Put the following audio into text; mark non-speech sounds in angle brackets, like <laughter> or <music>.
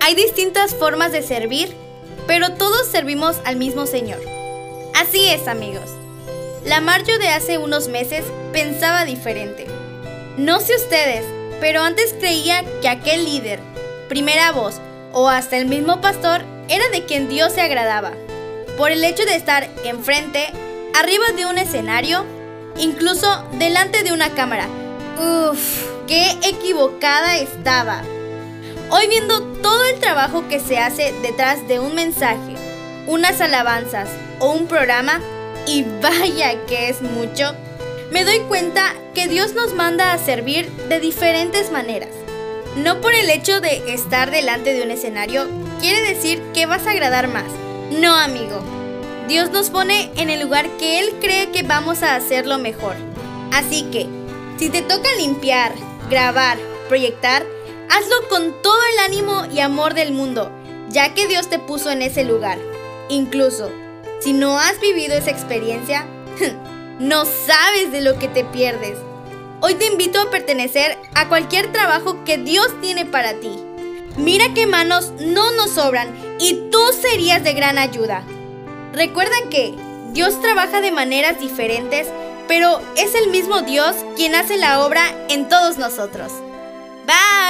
Hay distintas formas de servir, pero todos servimos al mismo Señor. Así es, amigos. La Marjo de hace unos meses pensaba diferente. No sé ustedes, pero antes creía que aquel líder, primera voz o hasta el mismo pastor era de quien Dios se agradaba, por el hecho de estar enfrente, arriba de un escenario, incluso delante de una cámara. Uf, qué equivocada estaba. Hoy viendo todo el trabajo que se hace detrás de un mensaje, unas alabanzas o un programa, y vaya que es mucho, me doy cuenta que Dios nos manda a servir de diferentes maneras. No por el hecho de estar delante de un escenario quiere decir que vas a agradar más. No, amigo. Dios nos pone en el lugar que Él cree que vamos a hacerlo mejor. Así que, si te toca limpiar, grabar, proyectar, hazlo con todo el ánimo y amor del mundo, ya que Dios te puso en ese lugar. Incluso, si no has vivido esa experiencia, <laughs> no sabes de lo que te pierdes. Hoy te invito a pertenecer a cualquier trabajo que Dios tiene para ti. Mira qué manos no nos sobran y tú serías de gran ayuda. Recuerda que Dios trabaja de maneras diferentes, pero es el mismo Dios quien hace la obra en todos nosotros. Bye.